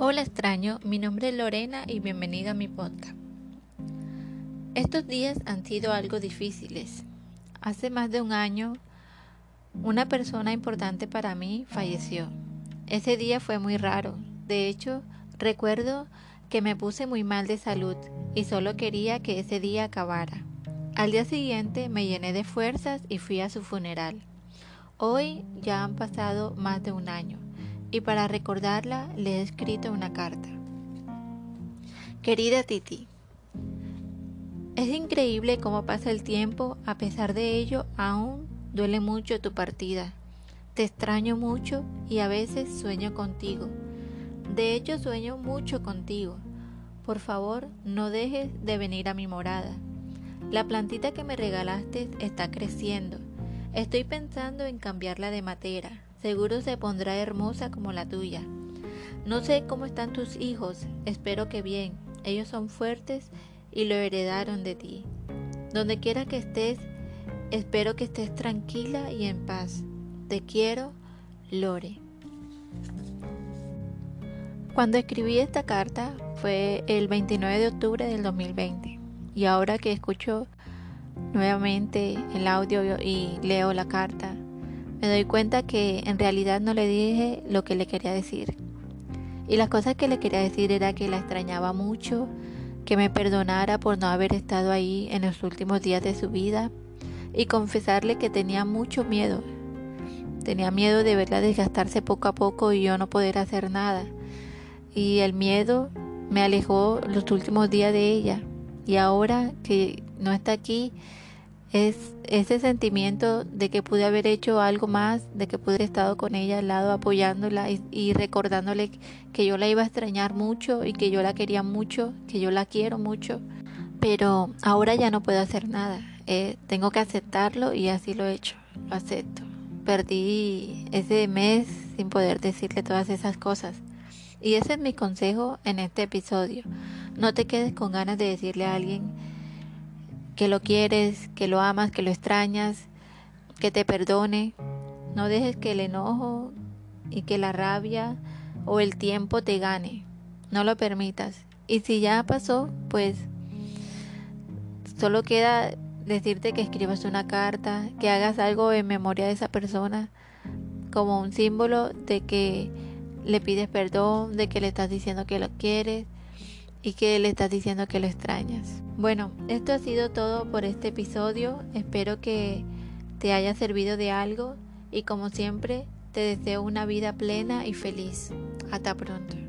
Hola extraño, mi nombre es Lorena y bienvenido a mi podcast. Estos días han sido algo difíciles. Hace más de un año, una persona importante para mí falleció. Ese día fue muy raro. De hecho, recuerdo que me puse muy mal de salud y solo quería que ese día acabara. Al día siguiente me llené de fuerzas y fui a su funeral. Hoy ya han pasado más de un año y para recordarla le he escrito una carta. Querida Titi, es increíble cómo pasa el tiempo, a pesar de ello aún duele mucho tu partida. Te extraño mucho y a veces sueño contigo. De hecho sueño mucho contigo. Por favor, no dejes de venir a mi morada. La plantita que me regalaste está creciendo. Estoy pensando en cambiarla de matera, Seguro se pondrá hermosa como la tuya. No sé cómo están tus hijos, espero que bien. Ellos son fuertes y lo heredaron de ti. Donde quiera que estés, espero que estés tranquila y en paz. Te quiero, Lore. Cuando escribí esta carta fue el 29 de octubre del 2020 y ahora que escucho nuevamente el audio y leo la carta, me doy cuenta que en realidad no le dije lo que le quería decir. Y las cosas que le quería decir era que la extrañaba mucho, que me perdonara por no haber estado ahí en los últimos días de su vida y confesarle que tenía mucho miedo. Tenía miedo de verla desgastarse poco a poco y yo no poder hacer nada. Y el miedo me alejó los últimos días de ella. Y ahora que no está aquí, es ese sentimiento de que pude haber hecho algo más, de que pude haber estado con ella al lado apoyándola y, recordándole que yo la iba a extrañar mucho y que yo la quería mucho, que yo la quiero mucho, pero ahora ya no puedo hacer nada, eh, tengo que aceptarlo y así lo he hecho, lo acepto. Perdí ese mes sin poder decirle todas esas cosas. Y ese es mi consejo en este episodio. No te quedes con ganas de decirle a alguien que lo quieres, que lo amas, que lo extrañas, que te perdone. No dejes que el enojo y que la rabia o el tiempo te gane. No lo permitas. Y si ya pasó, pues solo queda decirte que escribas una carta, que hagas algo en memoria de esa persona, como un símbolo de que le pides perdón, de que le estás diciendo que lo quieres y que le estás diciendo que lo extrañas. Bueno, esto ha sido todo por este episodio. Espero que te haya servido de algo y como siempre te deseo una vida plena y feliz. Hasta pronto.